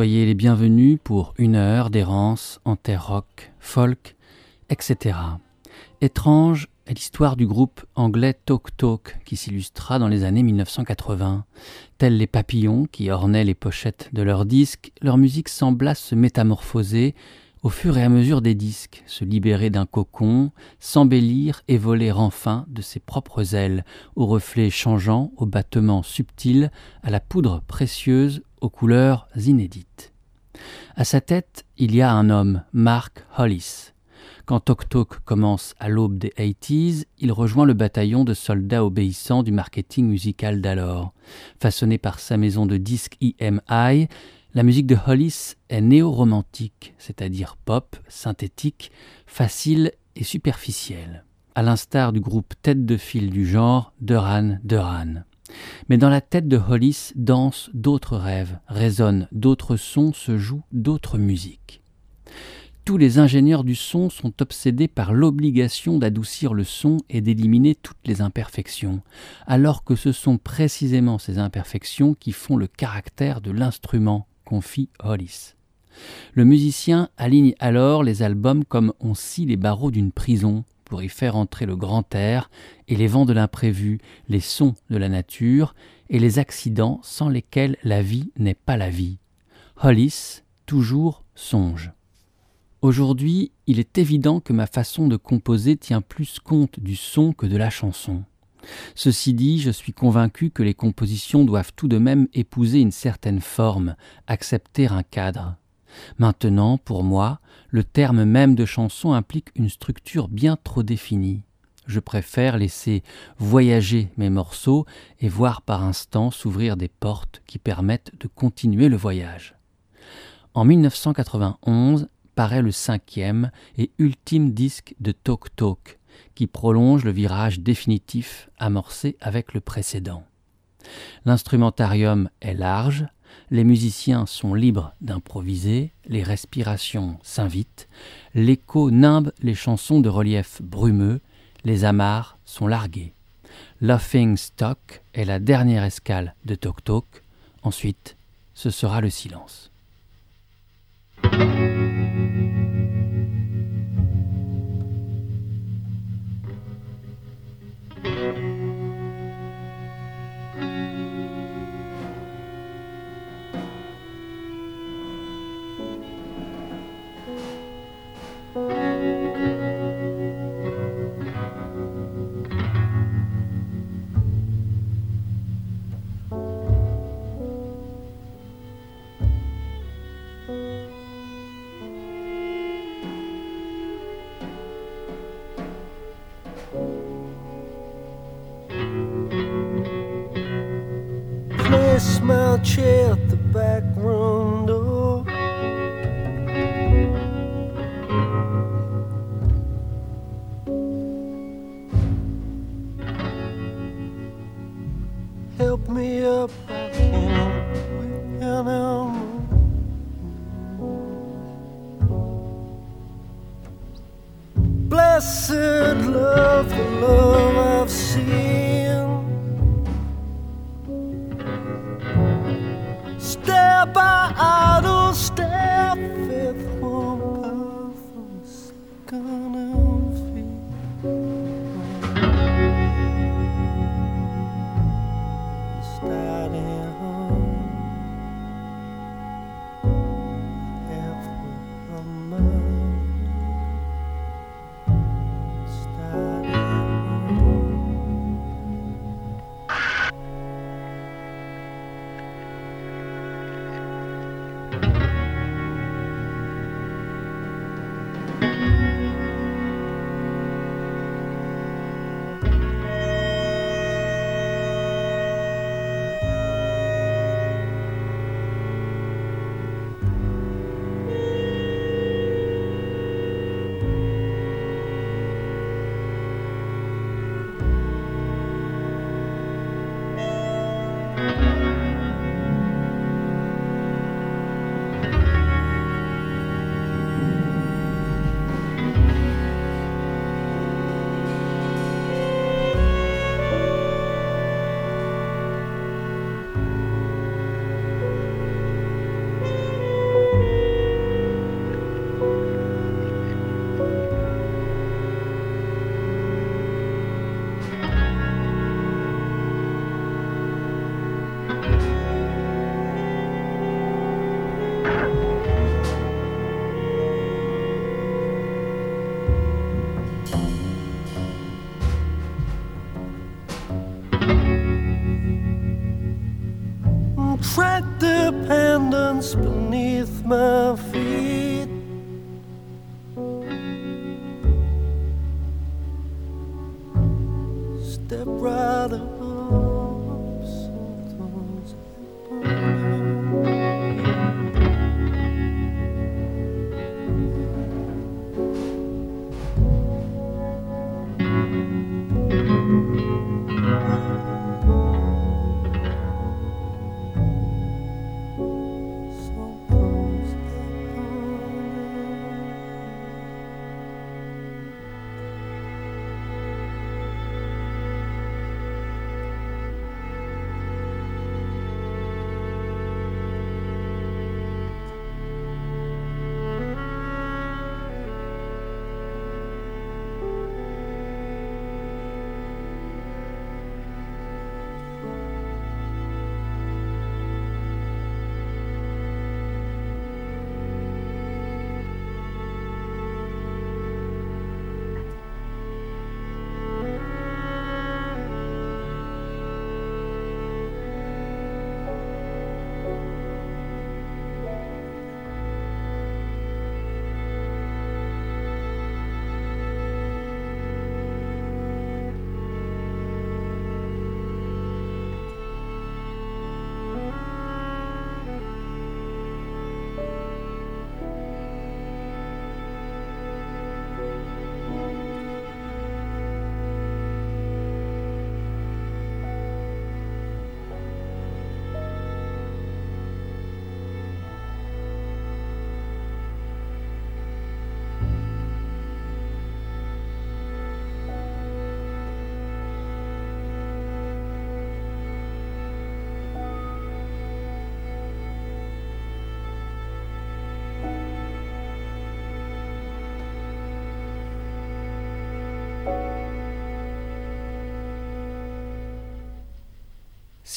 Soyez les bienvenus pour une heure d'errance en terre rock, folk, etc. Étrange est l'histoire du groupe anglais Talk Talk qui s'illustra dans les années 1980. Tels les papillons qui ornaient les pochettes de leurs disques, leur musique sembla se métamorphoser au fur et à mesure des disques, se libérer d'un cocon, s'embellir et voler enfin de ses propres ailes, aux reflets changeants, aux battements subtils, à la poudre précieuse, aux couleurs inédites. À sa tête, il y a un homme, Mark Hollis. Quand Tok Tok commence à l'aube des 80s, il rejoint le bataillon de soldats obéissants du marketing musical d'alors. Façonné par sa maison de disques EMI, la musique de Hollis est néo-romantique, c'est-à-dire pop, synthétique, facile et superficielle, à l'instar du groupe tête de file du genre Duran Duran. Mais dans la tête de Hollis dansent d'autres rêves, résonnent d'autres sons, se jouent d'autres musiques. Tous les ingénieurs du son sont obsédés par l'obligation d'adoucir le son et d'éliminer toutes les imperfections, alors que ce sont précisément ces imperfections qui font le caractère de l'instrument confie Hollis. Le musicien aligne alors les albums comme on scie les barreaux d'une prison pour y faire entrer le grand air et les vents de l'imprévu, les sons de la nature et les accidents sans lesquels la vie n'est pas la vie. Hollis, toujours songe. Aujourd'hui, il est évident que ma façon de composer tient plus compte du son que de la chanson. Ceci dit, je suis convaincu que les compositions doivent tout de même épouser une certaine forme, accepter un cadre. Maintenant, pour moi, le terme même de chanson implique une structure bien trop définie. Je préfère laisser voyager mes morceaux et voir par instant s'ouvrir des portes qui permettent de continuer le voyage. En 1991 paraît le cinquième et ultime disque de Talk Talk, qui prolonge le virage définitif amorcé avec le précédent. L'instrumentarium est large, les musiciens sont libres d'improviser, les respirations s'invitent, l'écho nimbe les chansons de relief brumeux, les amarres sont larguées. Laughing Stock est la dernière escale de Tok Tok, ensuite ce sera le silence. Smell chair at the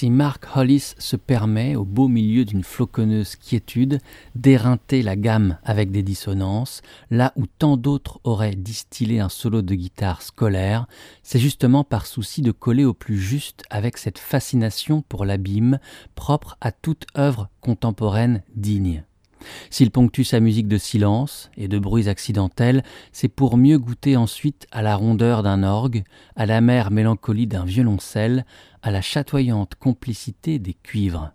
si Mark Hollis se permet, au beau milieu d'une floconneuse quiétude, d'éreinter la gamme avec des dissonances, là où tant d'autres auraient distillé un solo de guitare scolaire, c'est justement par souci de coller au plus juste avec cette fascination pour l'abîme propre à toute œuvre contemporaine digne. S'il ponctue sa musique de silence et de bruits accidentels, c'est pour mieux goûter ensuite à la rondeur d'un orgue, à la mère mélancolie d'un violoncelle, à la chatoyante complicité des cuivres.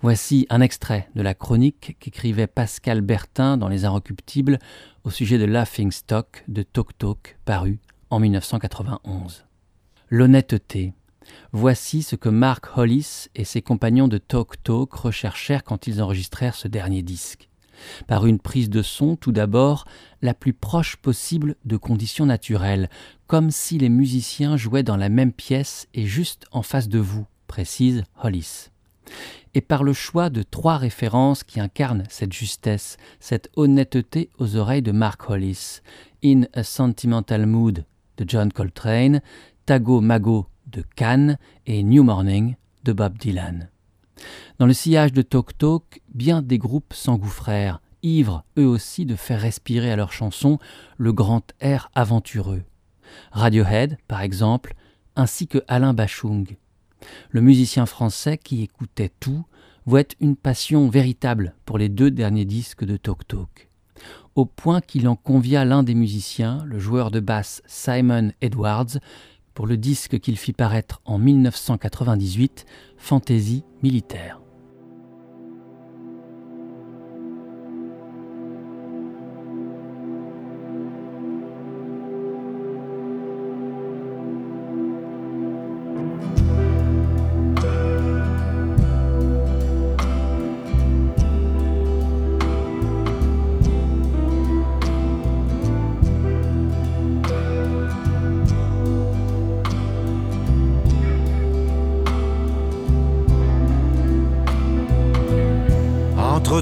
Voici un extrait de la chronique qu'écrivait Pascal Bertin dans Les Inrecuptibles au sujet de Laughing Stock de Tok Tok, paru en 1991. L'honnêteté, Voici ce que Mark Hollis et ses compagnons de Talk Talk recherchèrent quand ils enregistrèrent ce dernier disque. Par une prise de son, tout d'abord, la plus proche possible de conditions naturelles, comme si les musiciens jouaient dans la même pièce et juste en face de vous, précise Hollis. Et par le choix de trois références qui incarnent cette justesse, cette honnêteté aux oreilles de Mark Hollis. In a Sentimental Mood de John Coltrane, Tago Mago de Cannes et New Morning de Bob Dylan. Dans le sillage de Talk Talk, bien des groupes s'engouffrèrent, ivres eux aussi de faire respirer à leurs chansons le grand air aventureux. Radiohead, par exemple, ainsi que Alain Bachung. Le musicien français qui écoutait tout voit une passion véritable pour les deux derniers disques de Talk Talk, au point qu'il en convia l'un des musiciens, le joueur de basse Simon Edwards, pour le disque qu'il fit paraître en 1998, Fantaisie militaire.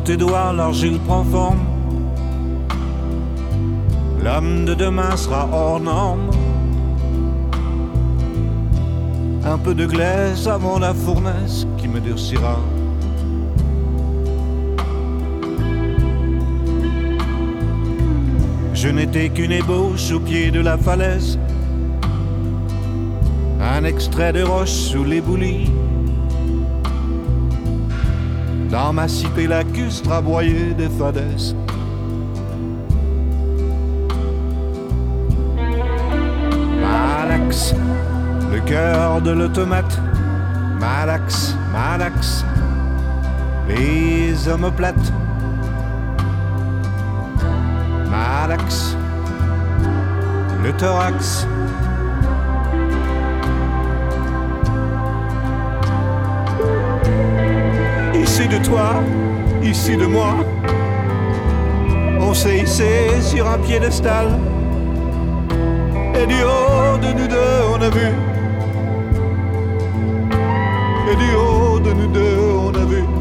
Tes doigts, l'argile prend forme. L'homme de demain sera hors norme. Un peu de glace avant la fournaise qui me durcira. Je n'étais qu'une ébauche au pied de la falaise, un extrait de roche sous l'éboulis dans ma cité lacustre aboyée des fadesses. Malax, le cœur de l'automate. Malax, Malax, les omoplates. Malax, le thorax. Ici de toi, ici de moi, on s'est hissé sur un piédestal. Et du haut de nous deux, on a vu. Et du haut de nous deux, on a vu.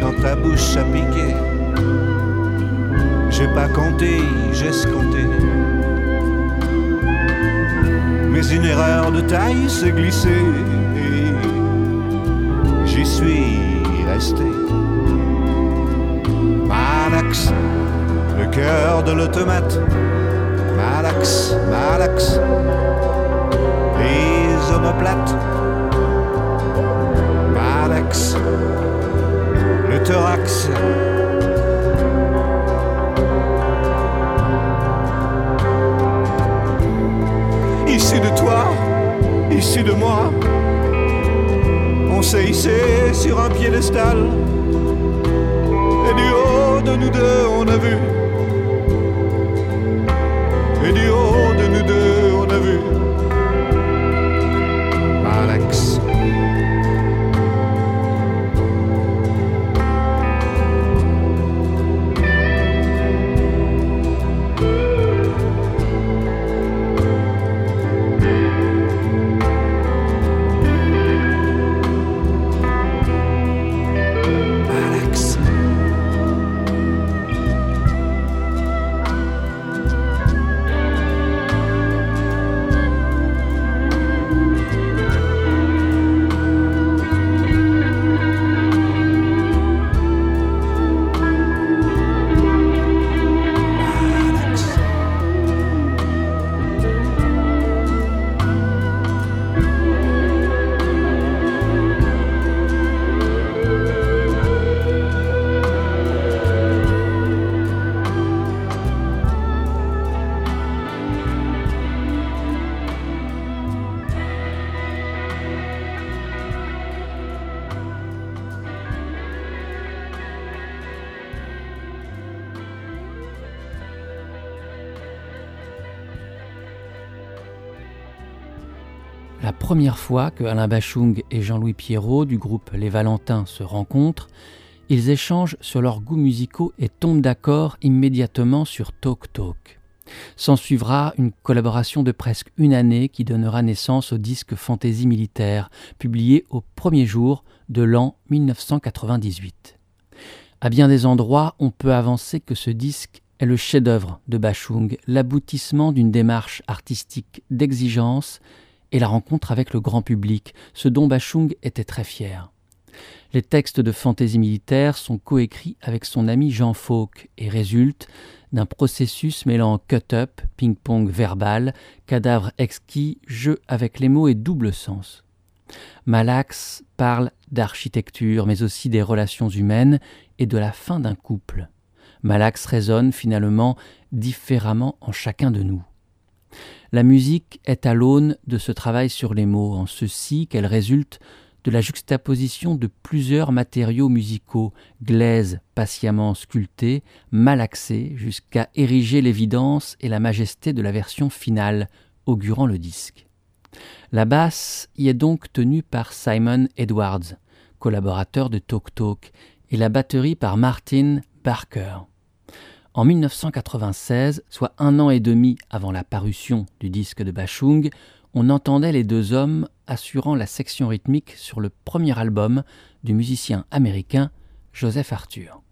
Dans ta bouche à piquer. J'ai pas compté, j'ai escompté. Mais une erreur de taille s'est glissée et j'y suis resté. Malax, le cœur de l'automate. Malax, Malax, les omoplates. Le thorax. Ici de toi, ici de moi, on s'est hissé sur un piédestal. Et du haut de nous deux, on a vu. Première fois que Alain Bachung et Jean-Louis Pierrot du groupe Les Valentins se rencontrent, ils échangent sur leurs goûts musicaux et tombent d'accord immédiatement sur Talk Talk. S'ensuivra une collaboration de presque une année qui donnera naissance au disque Fantaisie militaire, publié au premier jour de l'an 1998. À bien des endroits, on peut avancer que ce disque est le chef-d'œuvre de Bachung, l'aboutissement d'une démarche artistique d'exigence et la rencontre avec le grand public, ce dont Bachung était très fier. Les textes de Fantaisie militaire sont coécrits avec son ami Jean Fauque et résultent d'un processus mêlant cut-up, ping-pong verbal, cadavre exquis, jeu avec les mots et double sens. Malax parle d'architecture, mais aussi des relations humaines et de la fin d'un couple. Malax résonne finalement différemment en chacun de nous. La musique est à l'aune de ce travail sur les mots, en ceci qu'elle résulte de la juxtaposition de plusieurs matériaux musicaux, glaises patiemment sculptés, malaxés, jusqu'à ériger l'évidence et la majesté de la version finale, augurant le disque. La basse y est donc tenue par Simon Edwards, collaborateur de Talk Talk, et la batterie par Martin Barker. En 1996, soit un an et demi avant la parution du disque de Bachung, on entendait les deux hommes assurant la section rythmique sur le premier album du musicien américain Joseph Arthur.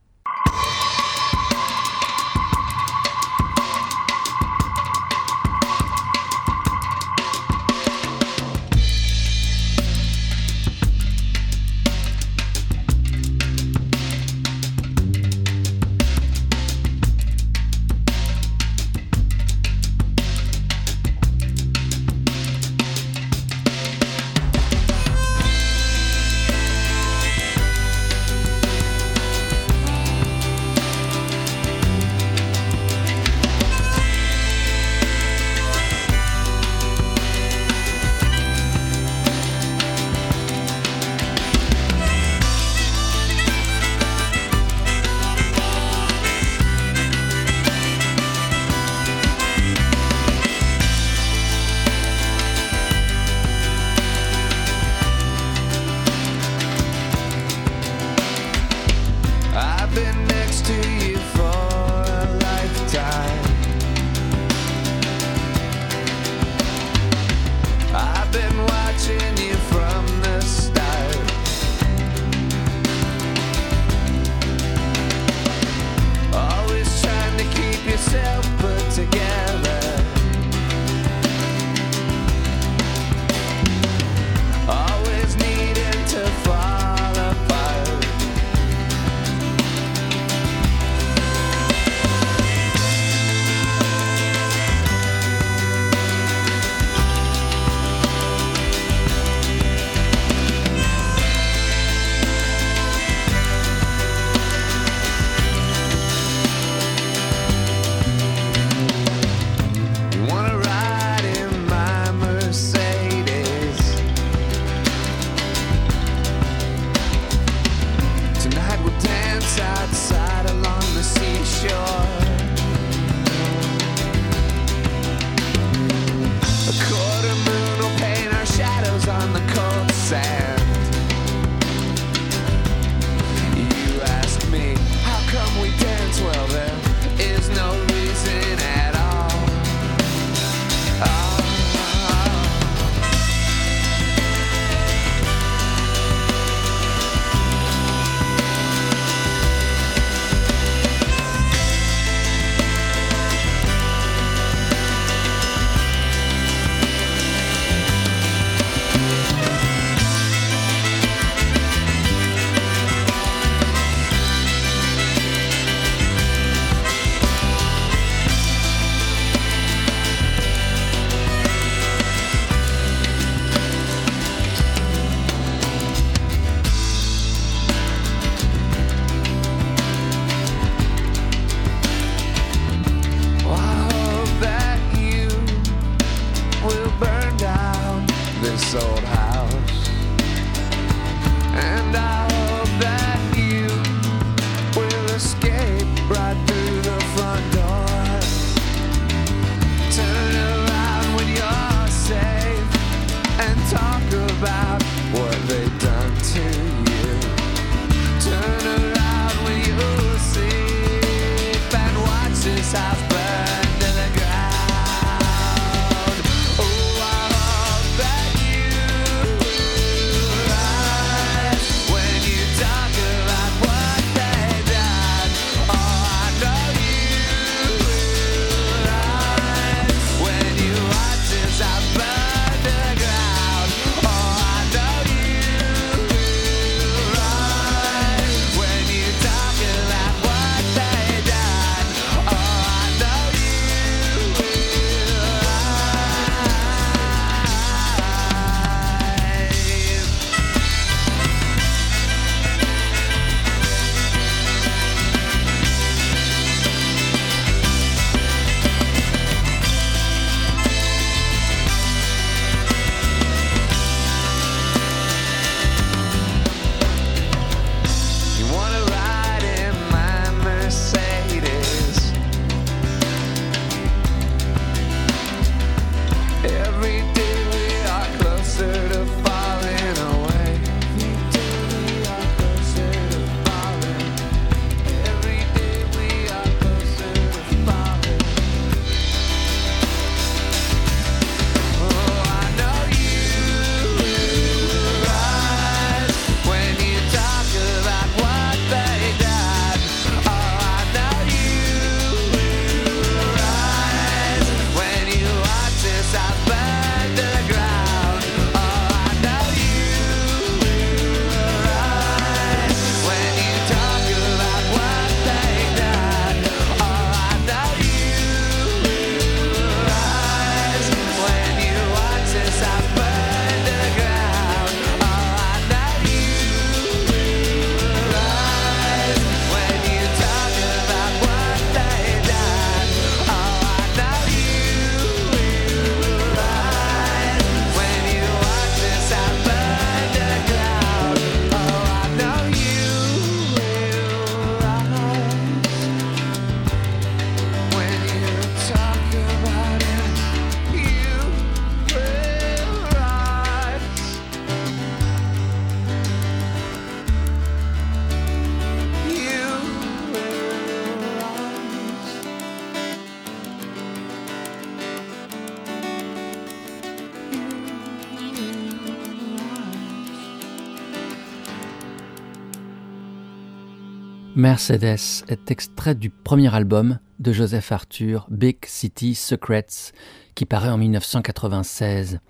Mercedes est extrait du premier album de Joseph Arthur, Big City Secrets, qui paraît en 1996.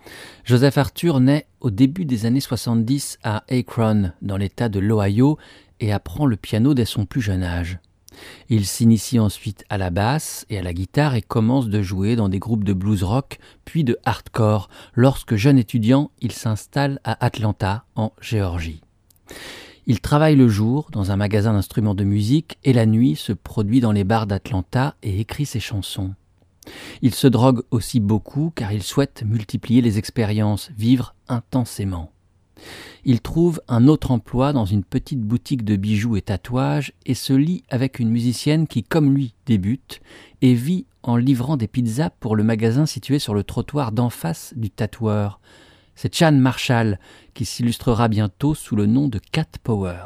Joseph Arthur naît au début des années 70 à Akron, dans l'État de l'Ohio, et apprend le piano dès son plus jeune âge. Il s'initie ensuite à la basse et à la guitare et commence de jouer dans des groupes de blues rock puis de hardcore. Lorsque jeune étudiant, il s'installe à Atlanta, en Géorgie. Il travaille le jour dans un magasin d'instruments de musique et la nuit se produit dans les bars d'Atlanta et écrit ses chansons. Il se drogue aussi beaucoup car il souhaite multiplier les expériences, vivre intensément. Il trouve un autre emploi dans une petite boutique de bijoux et tatouages et se lie avec une musicienne qui, comme lui, débute et vit en livrant des pizzas pour le magasin situé sur le trottoir d'en face du tatoueur, c'est Chan Marshall qui s'illustrera bientôt sous le nom de Cat Power.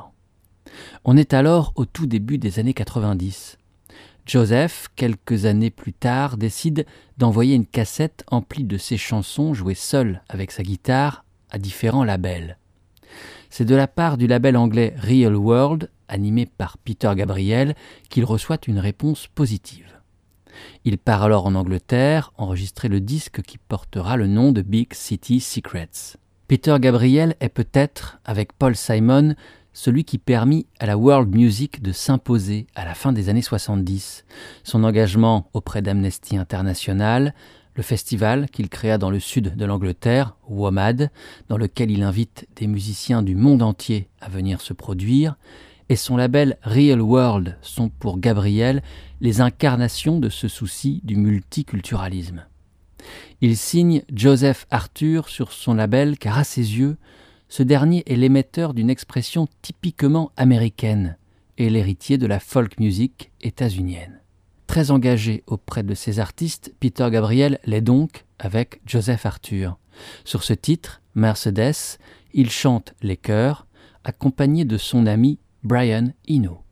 On est alors au tout début des années 90. Joseph, quelques années plus tard, décide d'envoyer une cassette emplie de ses chansons jouées seul avec sa guitare à différents labels. C'est de la part du label anglais Real World, animé par Peter Gabriel, qu'il reçoit une réponse positive. Il part alors en Angleterre enregistrer le disque qui portera le nom de Big City Secrets. Peter Gabriel est peut-être, avec Paul Simon, celui qui permit à la world music de s'imposer à la fin des années 70. Son engagement auprès d'Amnesty International, le festival qu'il créa dans le sud de l'Angleterre, WOMAD, dans lequel il invite des musiciens du monde entier à venir se produire, et son label Real World sont pour Gabriel les incarnations de ce souci du multiculturalisme. Il signe Joseph Arthur sur son label car à ses yeux, ce dernier est l'émetteur d'une expression typiquement américaine et l'héritier de la folk music états-unienne. Très engagé auprès de ses artistes, Peter Gabriel l'est donc avec Joseph Arthur. Sur ce titre, Mercedes, il chante les chœurs, accompagné de son ami Brian Eno.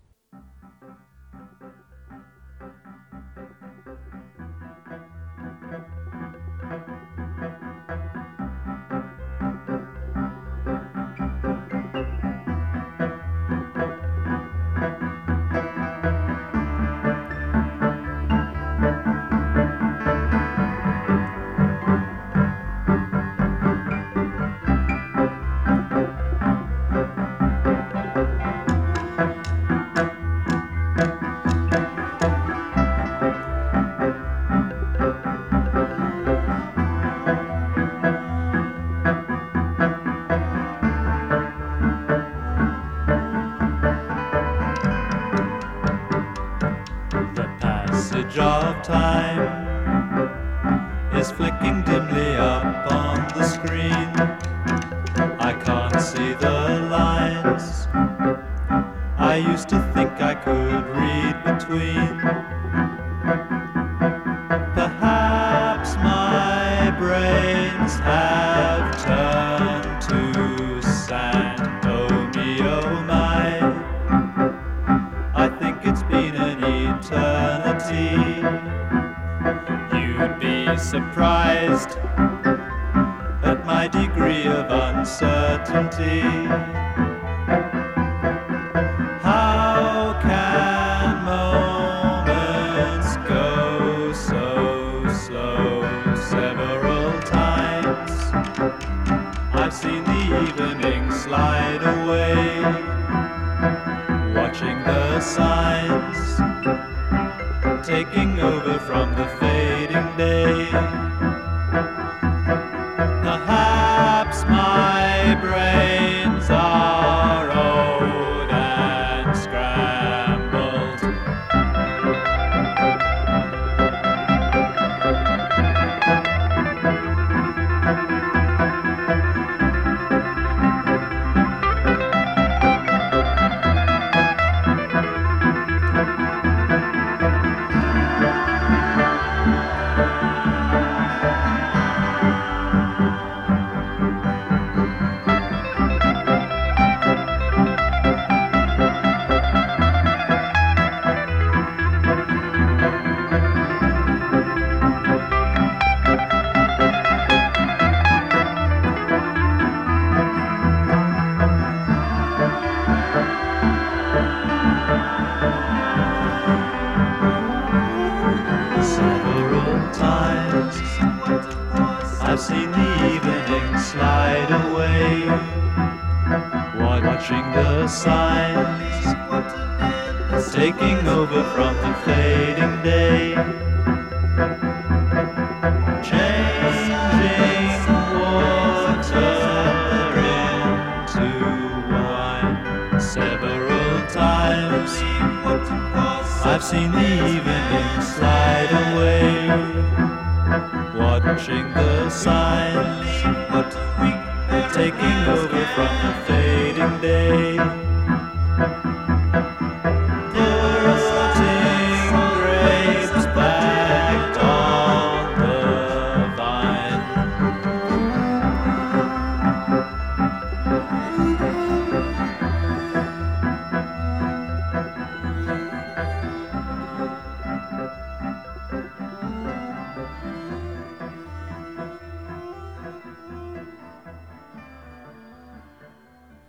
time.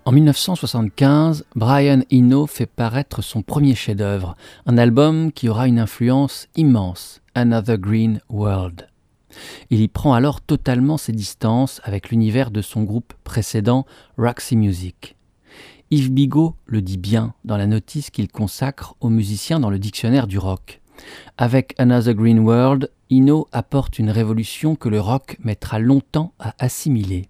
En 1975, Brian Eno fait paraître son premier chef-d'œuvre, un album qui aura une influence immense, Another Green World. Il y prend alors totalement ses distances avec l'univers de son groupe précédent, Roxy Music. Yves Bigot le dit bien dans la notice qu'il consacre aux musiciens dans le dictionnaire du rock. Avec Another Green World, Eno apporte une révolution que le rock mettra longtemps à assimiler.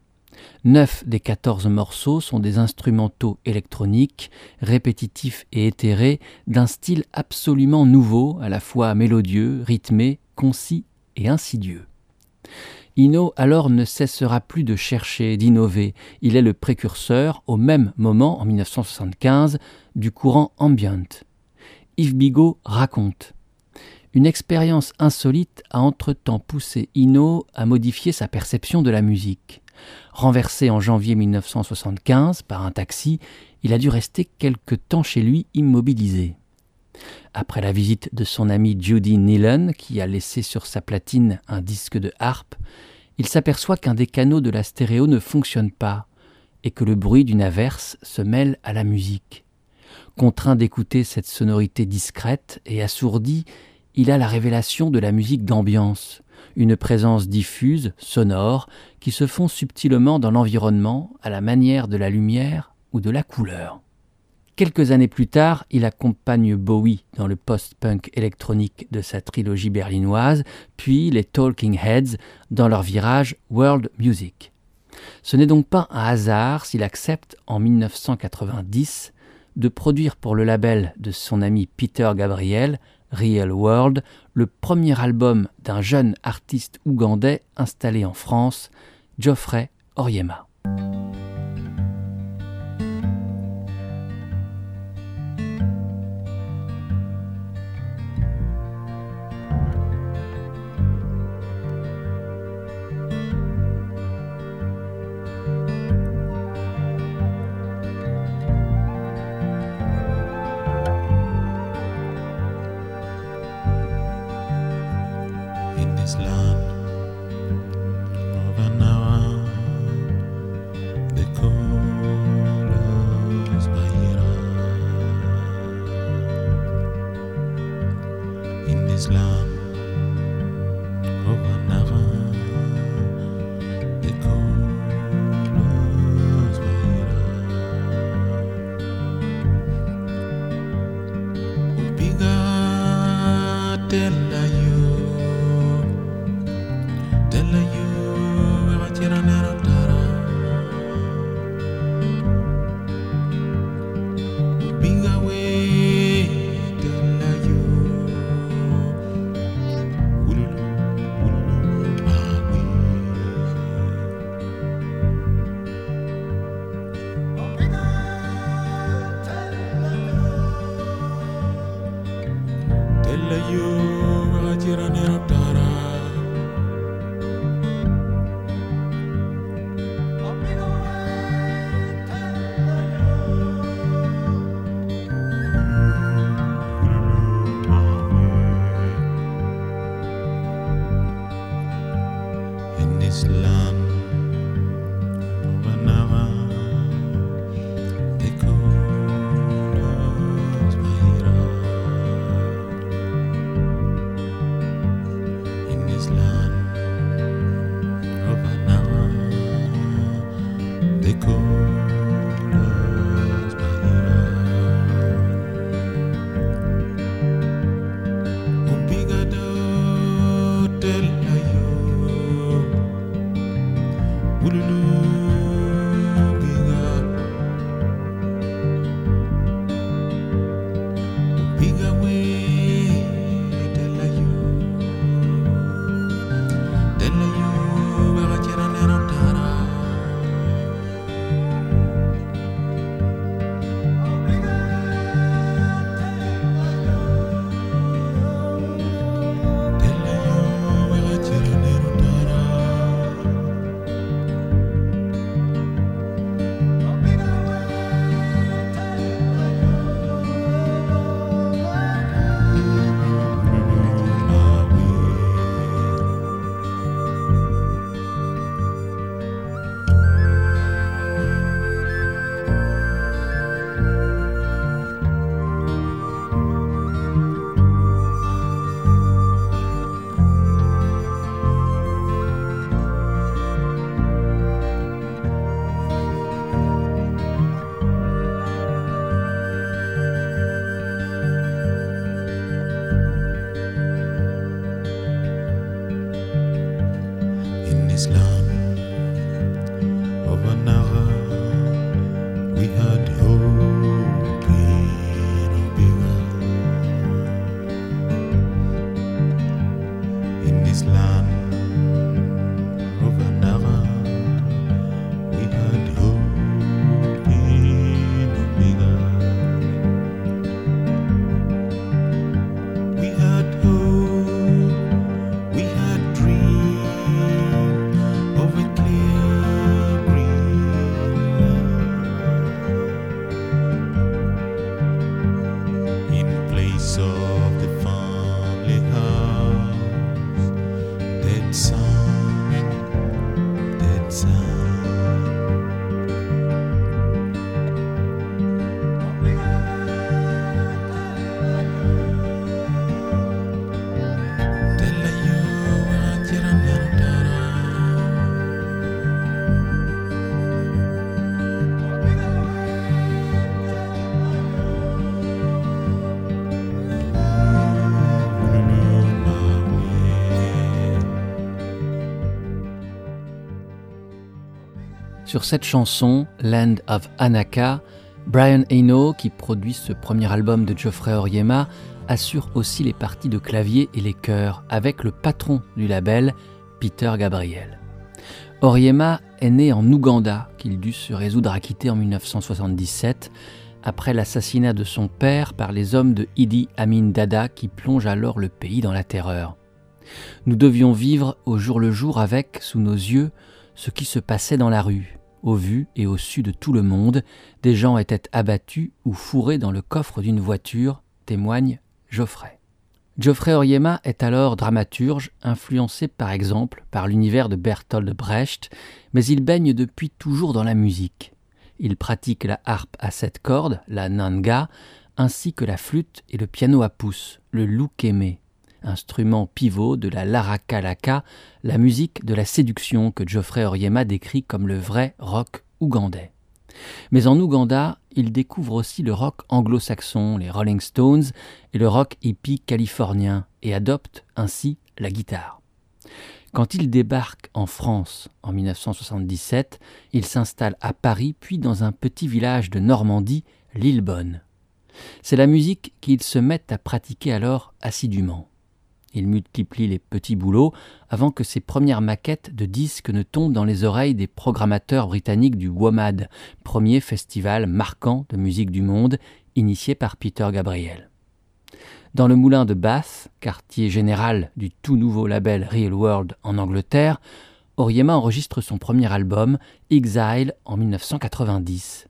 Neuf des quatorze morceaux sont des instrumentaux électroniques, répétitifs et éthérés, d'un style absolument nouveau, à la fois mélodieux, rythmé, concis et insidieux. Ino alors ne cessera plus de chercher, d'innover. Il est le précurseur, au même moment, en 1975, du courant ambient. Yves Bigot raconte Une expérience insolite a entre-temps poussé Ino à modifier sa perception de la musique. Renversé en janvier 1975 par un taxi, il a dû rester quelque temps chez lui immobilisé. Après la visite de son ami Judy Nealon, qui a laissé sur sa platine un disque de harpe, il s'aperçoit qu'un des canaux de la stéréo ne fonctionne pas et que le bruit d'une averse se mêle à la musique. Contraint d'écouter cette sonorité discrète et assourdi, il a la révélation de la musique d'ambiance, une présence diffuse, sonore, qui se fond subtilement dans l'environnement à la manière de la lumière ou de la couleur. Quelques années plus tard, il accompagne Bowie dans le post-punk électronique de sa trilogie berlinoise, puis les Talking Heads dans leur virage World Music. Ce n'est donc pas un hasard s'il accepte en 1990 de produire pour le label de son ami Peter Gabriel Real World, le premier album d'un jeune artiste ougandais installé en France, Geoffrey Oriema. Islam. Sur cette chanson, Land of Anaka, Brian Eno, qui produit ce premier album de Geoffrey Oriema, assure aussi les parties de clavier et les chœurs avec le patron du label, Peter Gabriel. Oriema est né en Ouganda, qu'il dut se résoudre à quitter en 1977, après l'assassinat de son père par les hommes de Idi Amin Dada qui plonge alors le pays dans la terreur. Nous devions vivre au jour le jour avec, sous nos yeux, ce qui se passait dans la rue. Au vu et au su de tout le monde, des gens étaient abattus ou fourrés dans le coffre d'une voiture, témoigne Geoffrey. Geoffrey Oriema est alors dramaturge, influencé par exemple par l'univers de Bertolt Brecht, mais il baigne depuis toujours dans la musique. Il pratique la harpe à sept cordes, la nanga, ainsi que la flûte et le piano à pouce, le lukeme, instrument pivot de la larakalaka, la musique de la séduction que Geoffrey Oriema décrit comme le vrai rock ougandais. Mais en Ouganda, il découvre aussi le rock anglo-saxon, les Rolling Stones et le rock hippie californien, et adopte ainsi la guitare. Quand il débarque en France en 1977, il s'installe à Paris puis dans un petit village de Normandie, Lillebonne. C'est la musique qu'il se met à pratiquer alors assidûment. Il multiplie les petits boulots avant que ses premières maquettes de disques ne tombent dans les oreilles des programmateurs britanniques du WOMAD, premier festival marquant de musique du monde, initié par Peter Gabriel. Dans le moulin de Bath, quartier général du tout nouveau label Real World en Angleterre, Oriema enregistre son premier album, Exile, en 1990.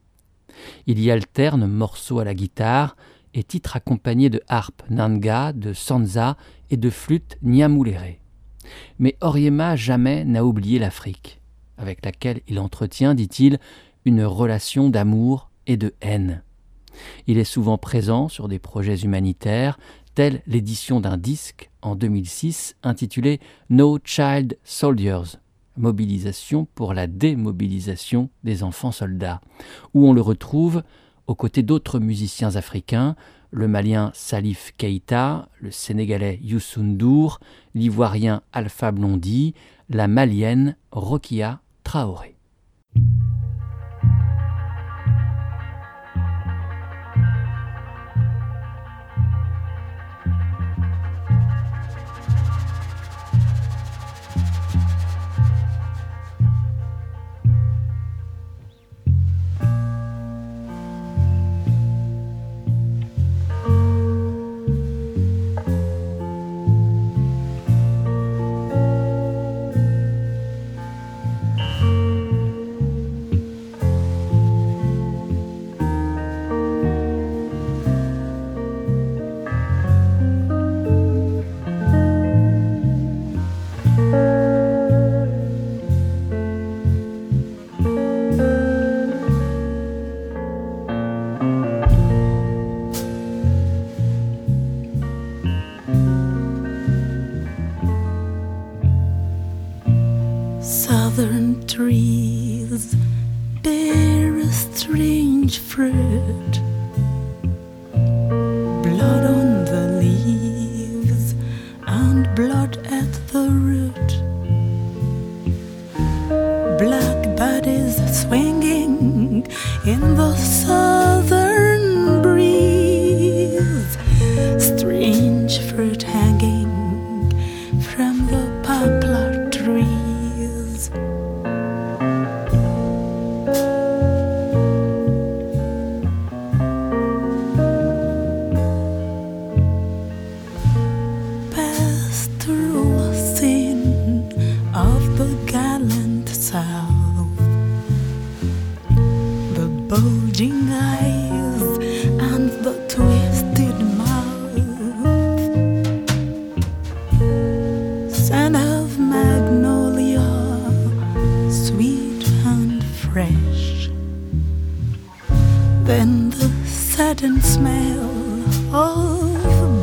Il y alterne morceaux à la guitare et titres accompagnés de harpe nanga, de sanza et de flûte nyamulere. Mais Oriema jamais n'a oublié l'Afrique, avec laquelle il entretient, dit-il, une relation d'amour et de haine. Il est souvent présent sur des projets humanitaires, tels l'édition d'un disque en 2006 intitulé No Child Soldiers, mobilisation pour la démobilisation des enfants soldats, où on le retrouve aux côtés d'autres musiciens africains, le malien Salif Keita, le sénégalais Youssou N'Dour, l'ivoirien Alpha Blondy, la malienne Rokia Traoré.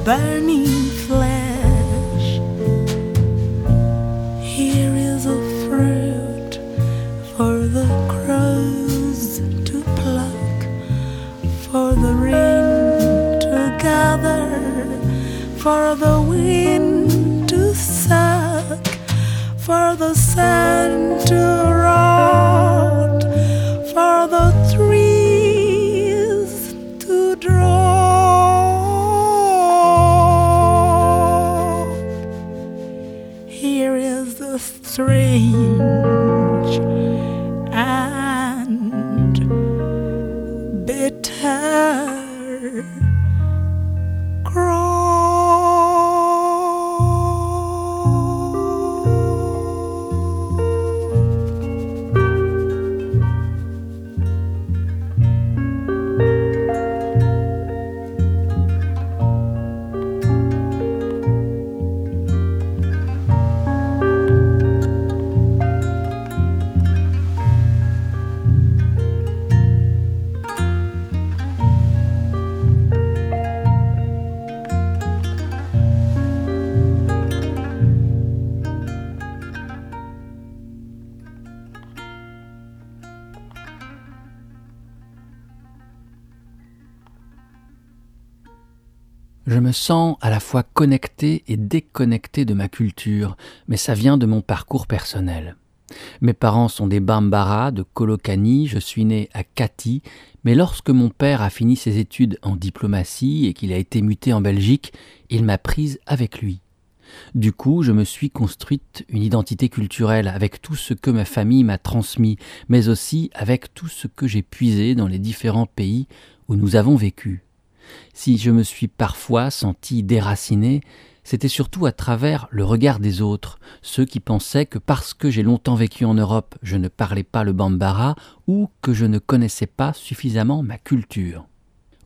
Burning sens à la fois connecté et déconnecté de ma culture, mais ça vient de mon parcours personnel. Mes parents sont des Bambara de Kolokani, je suis né à Kati, mais lorsque mon père a fini ses études en diplomatie et qu'il a été muté en Belgique, il m'a prise avec lui. Du coup, je me suis construite une identité culturelle avec tout ce que ma famille m'a transmis, mais aussi avec tout ce que j'ai puisé dans les différents pays où nous avons vécu. Si je me suis parfois senti déraciné, c'était surtout à travers le regard des autres, ceux qui pensaient que parce que j'ai longtemps vécu en Europe, je ne parlais pas le bambara ou que je ne connaissais pas suffisamment ma culture.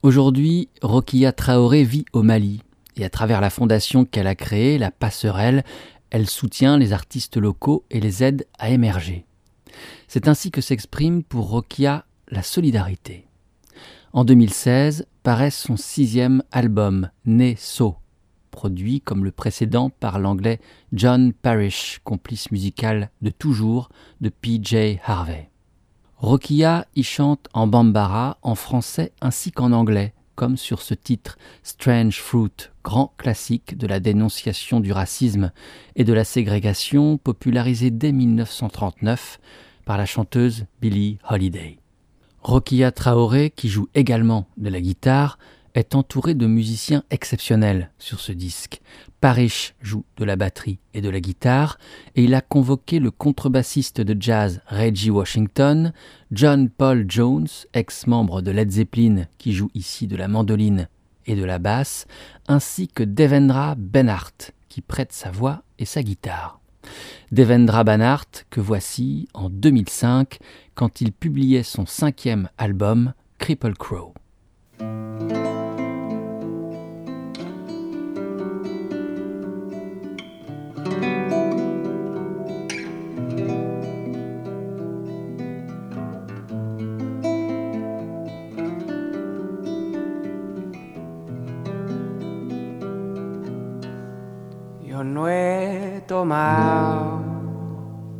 Aujourd'hui, Rokia Traoré vit au Mali, et à travers la fondation qu'elle a créée, la Passerelle, elle soutient les artistes locaux et les aide à émerger. C'est ainsi que s'exprime pour Rokia la solidarité. En 2016 paraît son sixième album, Né So, produit comme le précédent par l'anglais John Parrish, complice musical de toujours de PJ Harvey. Rokia y chante en bambara, en français ainsi qu'en anglais, comme sur ce titre Strange Fruit, grand classique de la dénonciation du racisme et de la ségrégation popularisé dès 1939 par la chanteuse Billie Holiday. Rokia Traoré, qui joue également de la guitare, est entouré de musiciens exceptionnels sur ce disque. Parrish joue de la batterie et de la guitare, et il a convoqué le contrebassiste de jazz Reggie Washington, John Paul Jones, ex-membre de Led Zeppelin, qui joue ici de la mandoline et de la basse, ainsi que Devendra Benhart, qui prête sa voix et sa guitare. Devendra Banhart, que voici en 2005, quand il publiait son cinquième album, Cripple Crow.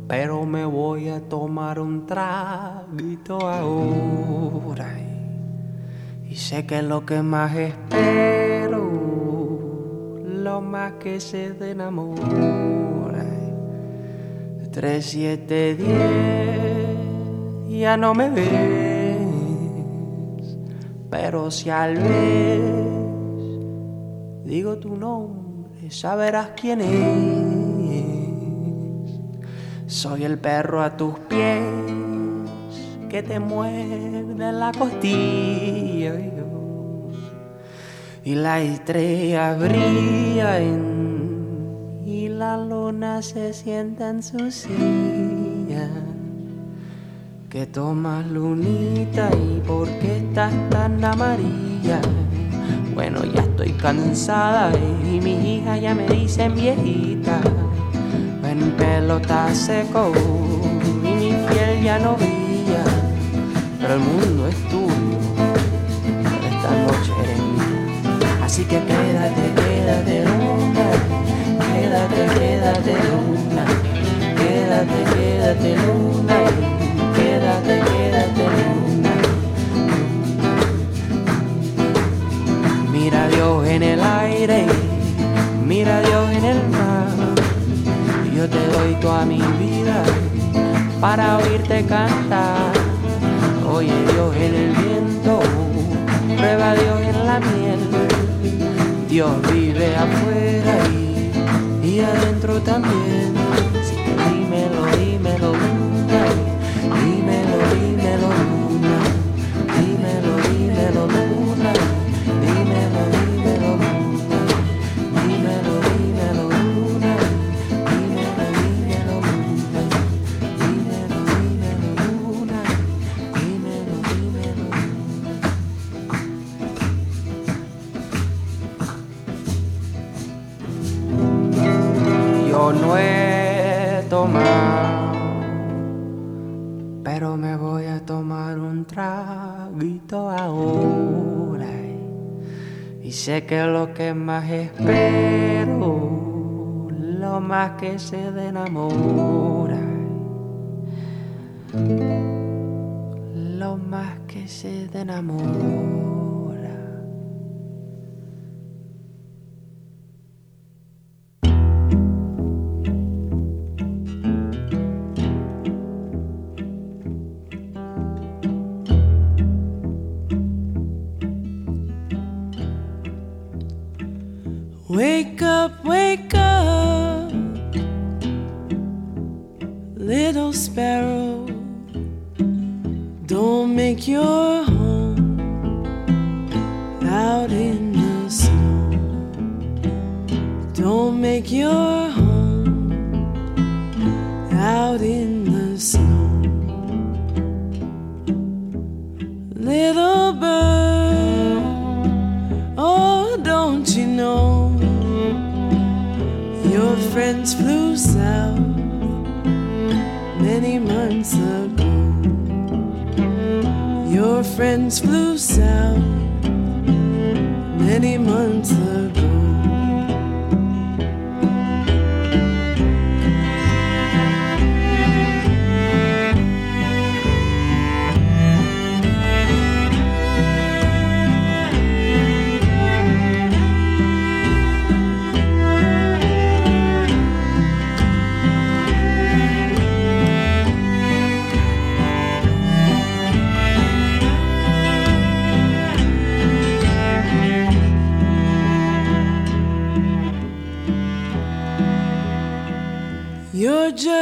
Pero me voy a tomar un traguito ahora. Y, sé que lo que más espero, lo más que se enamora. Tres, siete, diez, ya no me ves, pero si al vez digo tu nombre saberás quién es. Soy el perro a tus pies que te muerde la costilla. Y la estrella brilla en, y la luna se sienta en su silla. Que tomas lunita y por qué estás tan amarilla. Bueno, ya estoy cansada y mis hijas ya me dicen viejita. Mi pelo está seco y mi piel ya no brilla. Pero el mundo es tuyo, esta noche eres mía. Así que quédate, quédate luna, quédate, quédate luna, quédate, quédate luna, quédate, quédate luna. Mira a Dios en el aire, mira a Dios en el mar. Yo te doy toda mi vida para oírte cantar. Oye Dios en el viento, prueba Dios en la miel. Dios vive afuera sé que lo que más espero, lo más que se enamora, lo más que se enamora. South many months ago. Your friends flew south many months ago.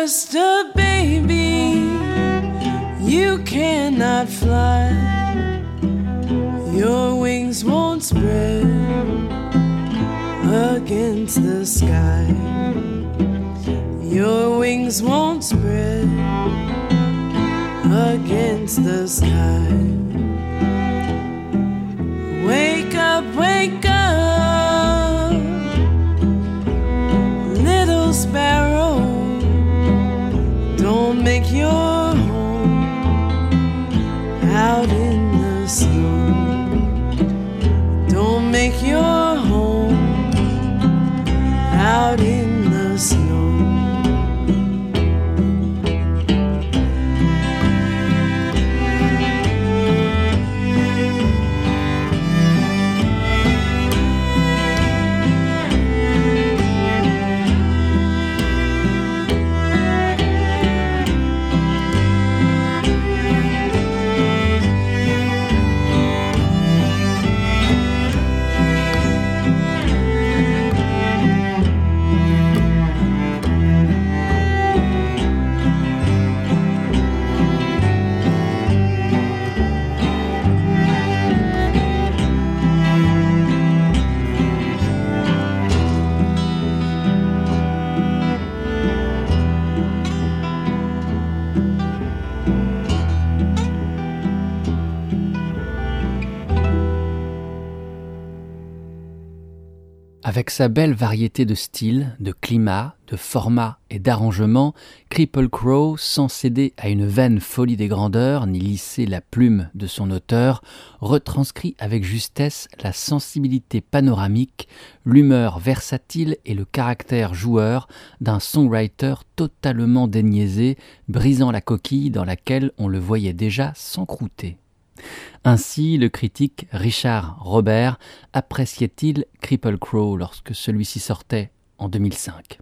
Just a baby, you cannot fly. Your wings won't spread against the sky. Your wings won't spread against the sky. Wake up, wake up, Avec sa belle variété de styles, de climats, de formats et d'arrangements, Cripple Crow, sans céder à une vaine folie des grandeurs ni lisser la plume de son auteur, retranscrit avec justesse la sensibilité panoramique, l'humeur versatile et le caractère joueur d'un songwriter totalement déniaisé, brisant la coquille dans laquelle on le voyait déjà s'encrouter. Ainsi, le critique Richard Robert appréciait-il Cripple Crow lorsque celui-ci sortait en 2005.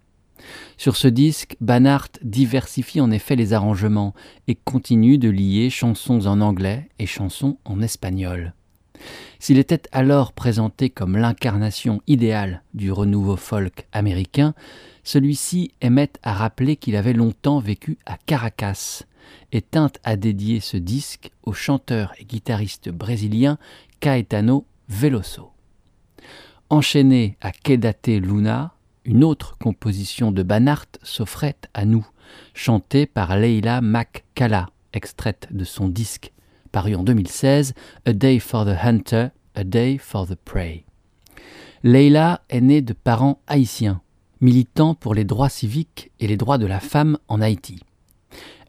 Sur ce disque, Banhart diversifie en effet les arrangements et continue de lier chansons en anglais et chansons en espagnol. S'il était alors présenté comme l'incarnation idéale du renouveau folk américain, celui-ci aimait à rappeler qu'il avait longtemps vécu à Caracas et tint à dédier ce disque au chanteur et guitariste brésilien Caetano Veloso. Enchaîné à Quedate Luna, une autre composition de Banhart s'offrait à nous, chantée par Leila McCalla, extraite de son disque paru en 2016, A Day for the Hunter, A Day for the Prey. Leila est née de parents haïtiens. militant pour les droits civiques et les droits de la femme en Haïti.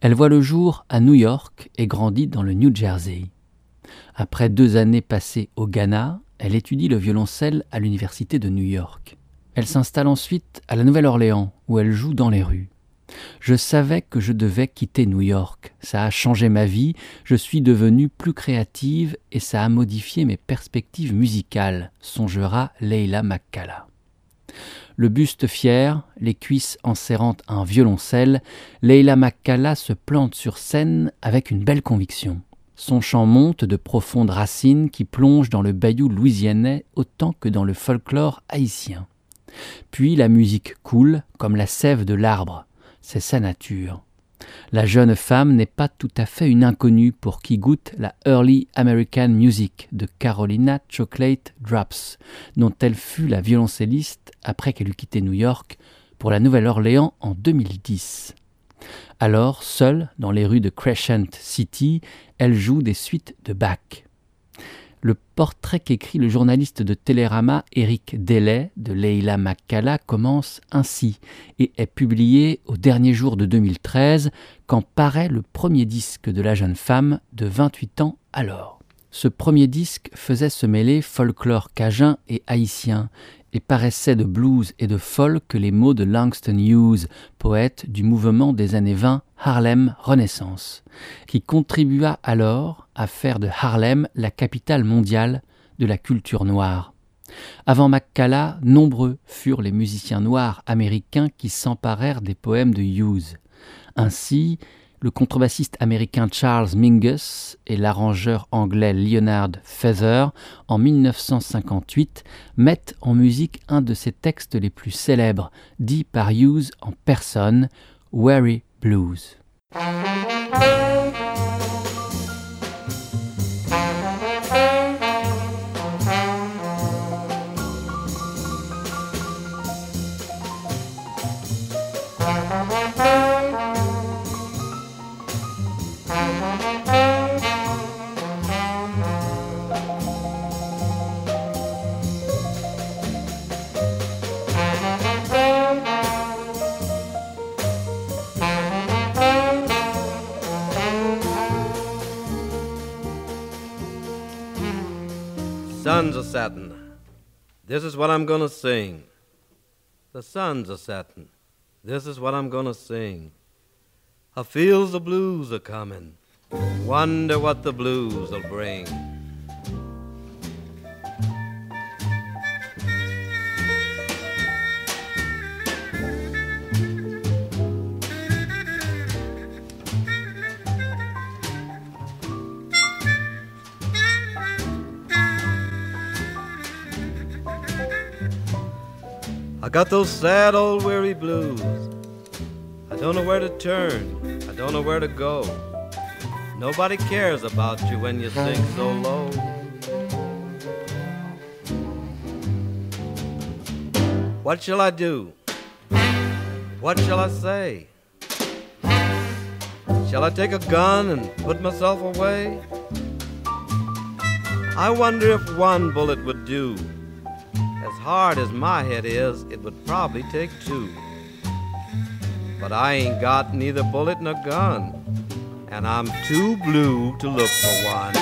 Elle voit le jour à New York et grandit dans le New Jersey. Après deux années passées au Ghana, elle étudie le violoncelle à l'université de New York. Elle s'installe ensuite à la Nouvelle-Orléans, où elle joue dans les rues. Je savais que je devais quitter New York. Ça a changé ma vie, je suis devenue plus créative et ça a modifié mes perspectives musicales, songera Leila McCalla. Le buste fier, les cuisses en serrant un violoncelle, Leila McCalla se plante sur scène avec une belle conviction. Son chant monte de profondes racines qui plongent dans le bayou louisianais autant que dans le folklore haïtien. Puis la musique coule comme la sève de l'arbre, c'est sa nature. La jeune femme n'est pas tout à fait une inconnue pour qui goûte la Early American Music de Carolina Chocolate Drops, dont elle fut la violoncelliste après qu'elle eut quitté New York pour la Nouvelle-Orléans en 2010. Alors, seule, dans les rues de Crescent City, elle joue des suites de Bach. Le portrait qu'écrit le journaliste de Télérama Eric Delay de Leila McCalla commence ainsi et est publié au dernier jour de 2013 quand paraît le premier disque de la jeune femme de 28 ans alors. Ce premier disque faisait se mêler folklore cajun et haïtien et paraissait de blues et de folk les mots de Langston Hughes, poète du mouvement des années 20 Harlem Renaissance, qui contribua alors à faire de Harlem la capitale mondiale de la culture noire. Avant Maccala, nombreux furent les musiciens noirs américains qui s'emparèrent des poèmes de Hughes. Ainsi, le contrebassiste américain Charles Mingus et l'arrangeur anglais Leonard Feather, en 1958, mettent en musique un de ses textes les plus célèbres, dit par Hughes en personne, Weary Blues. This is what I'm gonna sing. The suns a setting. This is what I'm gonna sing. I feel the blues are coming. Wonder what the blues will bring. I got those sad old weary blues. I don't know where to turn. I don't know where to go. Nobody cares about you when you sing so low. What shall I do? What shall I say? Shall I take a gun and put myself away? I wonder if one bullet would do. As hard as my head is, it would probably take two. But I ain't got neither bullet nor gun, and I'm too blue to look for one.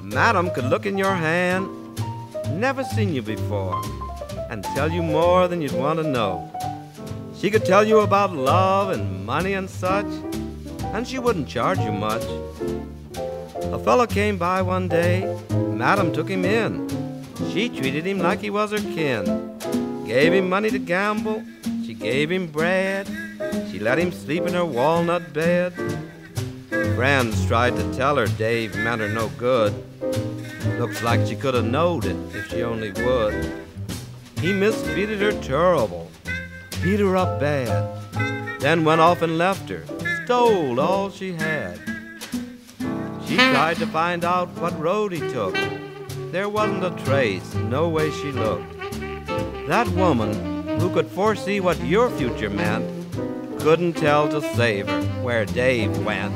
Madam could look in your hand, never seen you before, tell you more than you'd want to know. She could tell you about love and money and such, and she wouldn't charge you much. A fellow came by one day, Madam took him in. She treated him like he was her kin. Gave him money to gamble, she gave him bread. She let him sleep in her walnut bed. Friends tried to tell her Dave meant her no good. Looks like she could have knowed it if she only would. He mistreated her terrible, beat her up bad, then went off and left her, stole all she had. She tried to find out what road he took. There wasn't a trace, no way she looked. That woman who could foresee what your future meant, couldn't tell to save her where Dave went.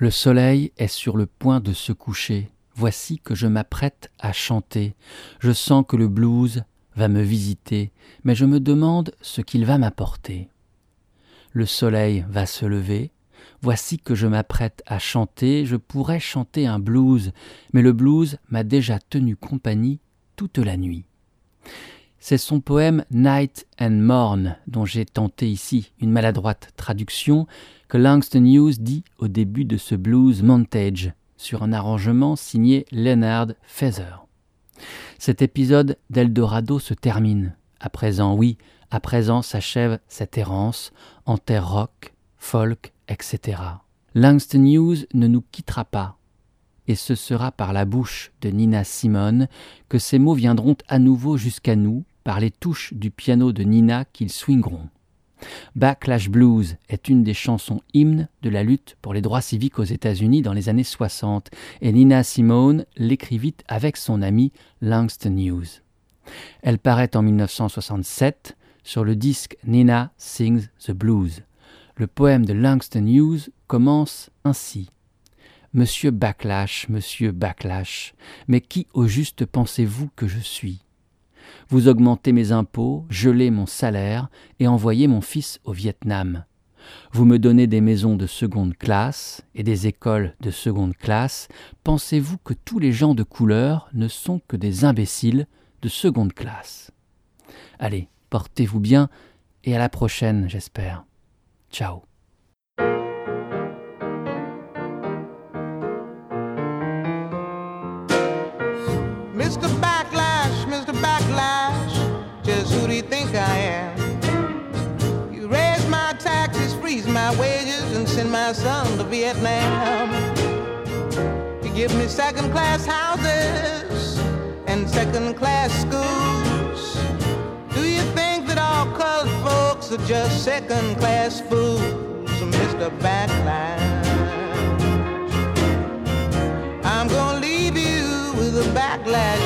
Le soleil est sur le point de se coucher. Voici que je m'apprête à chanter. Je sens que le blues va me visiter, mais je me demande ce qu'il va m'apporter. Le soleil va se lever. Voici que je m'apprête à chanter. Je pourrais chanter un blues, mais le blues m'a déjà tenu compagnie toute la nuit. C'est son poème Night and Morn, dont j'ai tenté ici une maladroite traduction, que Langston Hughes dit au début de ce blues montage, sur un arrangement signé Leonard Feather. Cet épisode d'Eldorado se termine. À présent, oui, à présent s'achève cette errance en terre rock, folk, etc. Langston Hughes ne nous quittera pas, et ce sera par la bouche de Nina Simone que ces mots viendront à nouveau jusqu'à nous par les touches du piano de Nina qu'ils swingeront. Backlash Blues est une des chansons hymnes de la lutte pour les droits civiques aux États-Unis dans les années 60 et Nina Simone l'écrivit avec son ami Langston Hughes. Elle paraît en 1967 sur le disque Nina Sings the Blues. Le poème de Langston Hughes commence ainsi. Monsieur Backlash, monsieur Backlash, mais qui au juste pensez-vous que je suis? Vous augmentez mes impôts, gelez mon salaire et envoyez mon fils au Vietnam. Vous me donnez des maisons de seconde classe et des écoles de seconde classe. Pensez-vous que tous les gens de couleur ne sont que des imbéciles de seconde classe? Allez, portez-vous bien et à la prochaine, j'espère. Ciao. My son to Vietnam. You give me second class houses and second class schools. Do you think that all colored folks are just second class fools, Mr. Backlash? I'm gonna leave you with a backlash